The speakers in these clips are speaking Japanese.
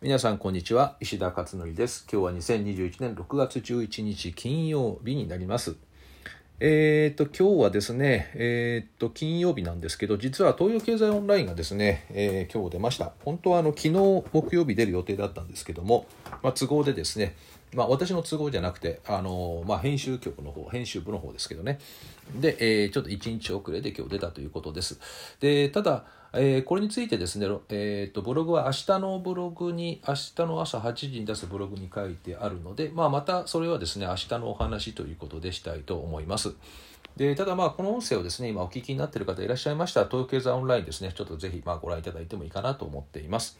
皆さんこんにちは石田勝則です今日は2021年6月11日金曜日になりますえー、と今日はですね、えー、と金曜日なんですけど実は東洋経済オンラインがですね、えー、今日出ました本当はあの昨日木曜日出る予定だったんですけども、まあ、都合でですねまあ、私の都合じゃなくて、あのまあ、編集局の方、編集部の方ですけどね。で、えー、ちょっと1日遅れで今日出たということです。で、ただ、えー、これについてですね、えーと、ブログは明日のブログに、明日の朝8時に出すブログに書いてあるので、まあ、またそれはですね、明日のお話ということでしたいと思います。でただまあこの音声をですね今お聞きになっている方いらっしゃいましたら東京経済オンラインですねちょっとぜひまあご覧いただいてもいいかなと思っています。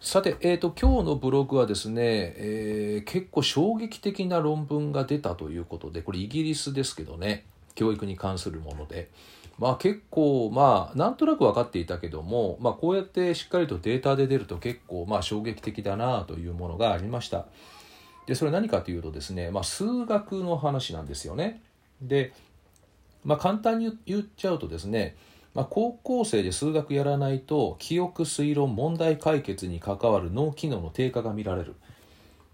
さて、えーと、今日のブログはですね、えー、結構衝撃的な論文が出たということでこれイギリスですけどね教育に関するもので、まあ、結構まあなんとなく分かっていたけども、まあ、こうやってしっかりとデータで出ると結構まあ衝撃的だなというものがありました。でそれ何かというとですね、まあ、数学の話なんですよね。で、まあ、簡単に言っちゃうとですねまあ、高校生で数学やらないと記憶推論問題解決に関わる脳機能の低下が見られる。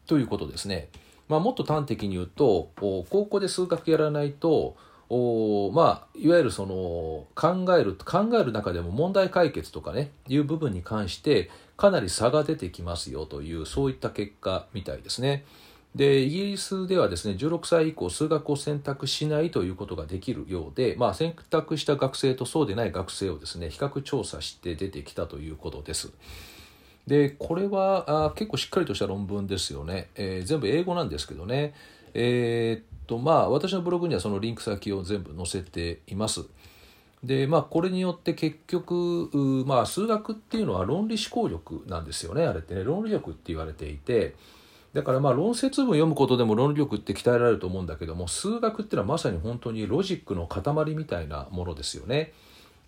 ということですね。まあ、もっと端的に言うと高校で数学やらないとおまあ、いわゆるその考える考える中でも問題解決とかねいう部分に関してかなり差が出てきますよというそういった結果みたいですね。でイギリスではですね16歳以降数学を選択しないということができるようで、まあ、選択した学生とそうでない学生をですね比較調査して出てきたということです。でこれはあ結構しっかりとした論文ですよね、えー、全部英語なんですけどねえー、っとまあ私のブログにはそのリンク先を全部載せています。でまあこれによって結局まあ数学っていうのは論理思考力なんですよねあれってね論理力って言われていてだからまあ論説文読むことでも論理力って鍛えられると思うんだけども数学っていうのはまさに本当にロジックの塊みたいなものですよね。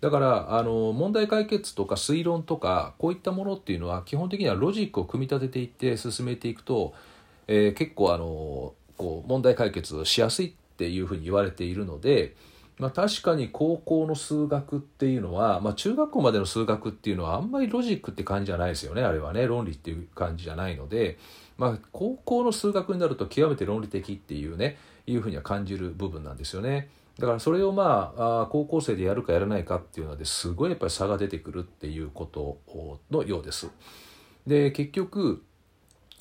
だからあの問題解決とか推論とかこういったものっていうのは基本的にはロジックを組み立てていって進めていくと、えー、結構あのこう問題解決しやすいっていうふうに言われているので、まあ、確かに高校の数学っていうのは、まあ、中学校までの数学っていうのはあんまりロジックって感じじゃないですよねあれはね論理っていう感じじゃないので。まあ、高校の数学になると極めて論理的っていうねいうふうには感じる部分なんですよね。だからそれをまあ高校生でやるかやらないかっていうのですごいやっぱり差が出てくるっていうことのようです。で結局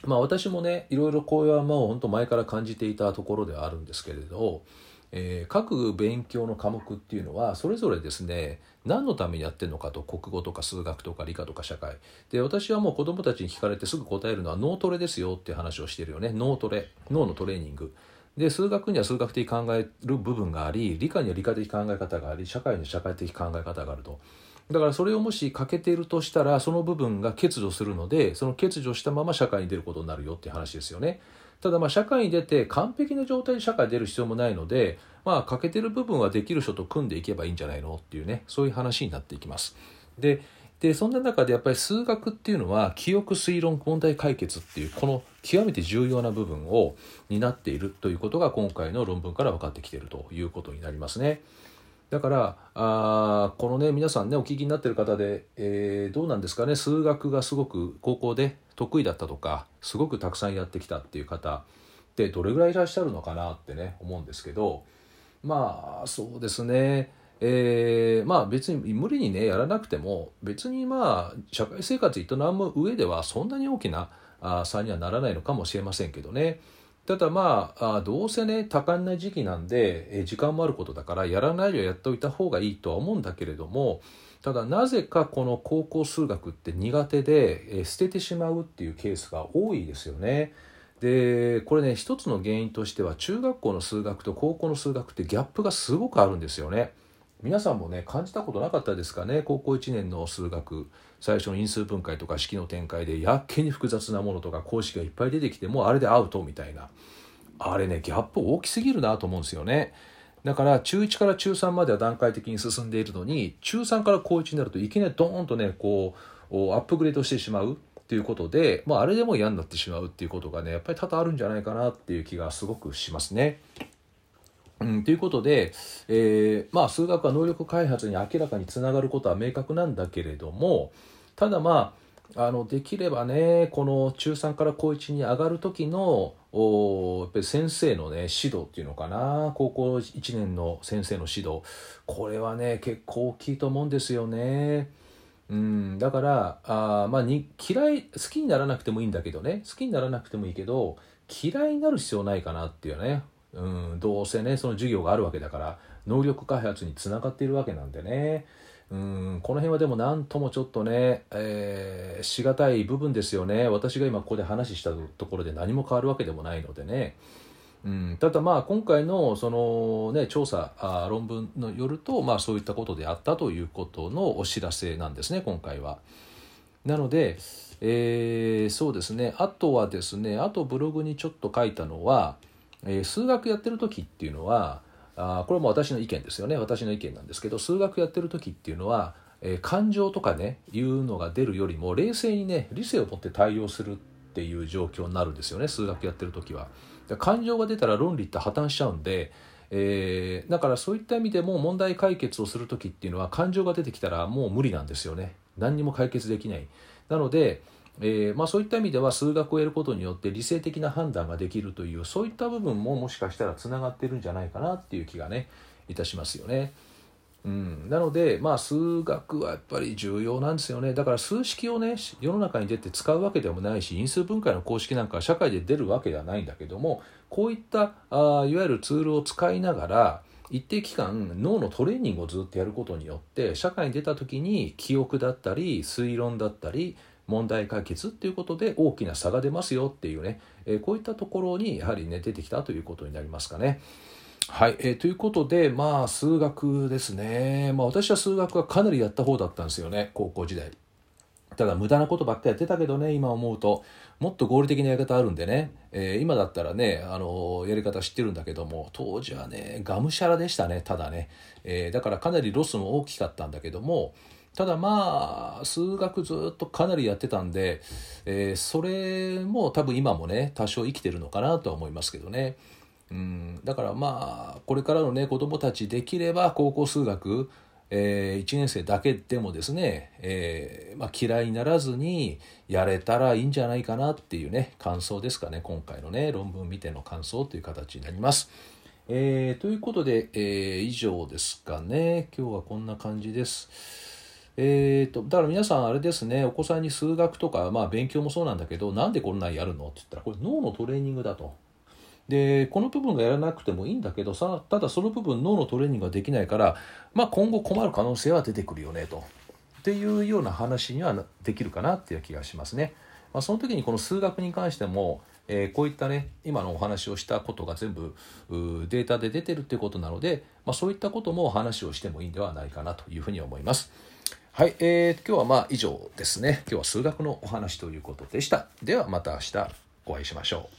まあ私もねいろいろこういうもう本当前から感じていたところではあるんですけれどえー、各勉強の科目っていうのはそれぞれですね何のためにやってるのかと国語とか数学とか理科とか社会。で私はもう子どもたちに聞かれてすぐ答えるのは脳トレですよっていう話をしてるよね。脳トレ。脳のトレーニング。で数学には数学的考える部分があり理科には理科的考え方があり社会には社会的考え方があると。だからそれをもし欠けているとしたらその部分が欠如するのでその欠如したまま社会に出ることになるよって話ですよね。ただまあ社会に出て完璧な状態で社会に出る必要もないので、まあ、欠けてる部分はできる人と組んでいけばいいんじゃないのっていうねそういう話になっていきます。ででそんな中でやっぱり数学っていうのは記憶推論問題解決っていうこの極めて重要な部分を担っているということが今回の論文から分かってきているということになりますね。だからあこのね皆さんねお聞きになってる方で、えー、どうなんですかね？数学がすごく高校で得意だったとかすごくたくさんやってきたっていう方ってどれぐらいいらっしゃるのかなってね思うんですけどまあそうですね。えー、まあ別に無理にねやらなくても別にまあ社会生活営む上ではそんなに大きな差にはならないのかもしれませんけどね。ただまああどうせね多感な時期なんでえ時間もあることだからやらないよりはやっておいた方がいいとは思うんだけれどもただなぜかこの高校数学って苦手でえ捨ててしまうっていうケースが多いですよね。でこれね一つの原因としては中学校の数学と高校の数学ってギャップがすごくあるんですよね。皆さんもね感じたことなかったですかね？高校1年の数学。最初の因数分解とか式の展開でやっけに複雑なものとか公式がいっぱい出てきてもうあれでアウトみたいな。あれねギャップ大きすぎるなと思うんですよね。だから中1から中3までは段階的に進んでいるのに中3から高1になるといきなりドーンとねこうアップグレードしてしまう。っていうことで、まあ、あれでも嫌になってしまうっていうことがねやっぱり多々あるんじゃないかなっていう気がすごくしますね。うん、ということで、えー、まあ、数学は能力開発に明らかにつながることは明確なんだけれどもただまああのできればねこの中3から高1に上がる時のおやっぱり先生のね指導っていうのかな高校1年の先生の指導。これはね結構大きいと思うんですよね。うん、だからあまあに嫌い好きにならなくてもいいんだけどね。好きにならなくてもいいけど嫌いになる必要ないかなっていうね、うん、どうせねその授業があるわけだから能力開発につながっているわけなんでね。うんこの辺はでも何ともちょっとね、えー、しがたい部分ですよね私が今ここで話したところで何も変わるわけでもないのでね、うん、ただまあ今回のその、ね、調査あ論文によると、まあ、そういったことであったということのお知らせなんですね今回は。なので、えー、そうですねあとはですねあとブログにちょっと書いたのは、えー、数学やってる時っていうのはあこれも私の意見ですよね。私の意見なんですけど数学やってる時っていうのは、えー、感情とかねいうのが出るよりも冷静にね理性を持って対応するっていう状況になるんですよね。数学やってる時は。感情が出たら論理って破綻しちゃうんで、えー、だからそういった意味でも問題解決をする時っていうのは感情が出てきたらもう無理なんですよね。何にも解決できない。なのでえー、まあ、そういった意味では数学をやることによって理性的な判断ができるというそういった部分ももしかしたらつながってるんじゃないかなっていう気がねいたしますよね。うん、なので、まあ、数学はやっぱり重要なんですよねだから数式をね世の中に出て使うわけでもないし因数分解の公式なんかは社会で出るわけではないんだけどもこういったあいわゆるツールを使いながら一定期間脳のトレーニングをずっとやることによって社会に出た時に記憶だったり推論だったり問題解決っていうことで大きな差が出ますよっていうね、え、こういったところにやはりね出てきたということになりますかね。はい、えー、ということでまあ数学ですね、まあ、私は数学はかなりやった方だったんですよね。高校時代。ただ無駄なことばっかりやってたけどね今思うと。もっと合理的なやり方あるんでね、えー、今だったらねあのやり方知ってるんだけども。当時はねがむしゃらでしたね。ただね、えー、だからかなりロスも大きかったんだけども。ただまあ数学ずっとかなりやってたんで、えー、それも多分今もね多少生きてるのかなとは思いますけどね。うん、だからまあこれからのね子どもたちできれば高校数学、えー、1年生だけでもですね、えーまあ、嫌いにならずにやれたらいいんじゃないかなっていうね感想ですかね今回のね論文見ての感想という形になります。えー、ということで、え、以上ですかね今日はこんな感じです。えーと、だから皆さんあれですねお子さんに数学とか、まあ、勉強もそうなんだけどなんでこんなんやるのって言ったらこれ脳のトレーニングだと。でこの部分がやらなくてもいいんだけどさただその部分脳のトレーニングができないから、まあ、今後困る可能性は出てくるよねと。っていうような話にはできるかなっていう気がしますね。まあ、その時にこの数学に関しても、えー、こういったね今のお話をしたことが全部データで出てるっていうことなので、まあ、そういったことも話をしてもいいんではないかなというふうに思います。はい、えー、今日はまあ以上ですね。今日は数学のお話ということでした。ではまた明日お会いしましょう。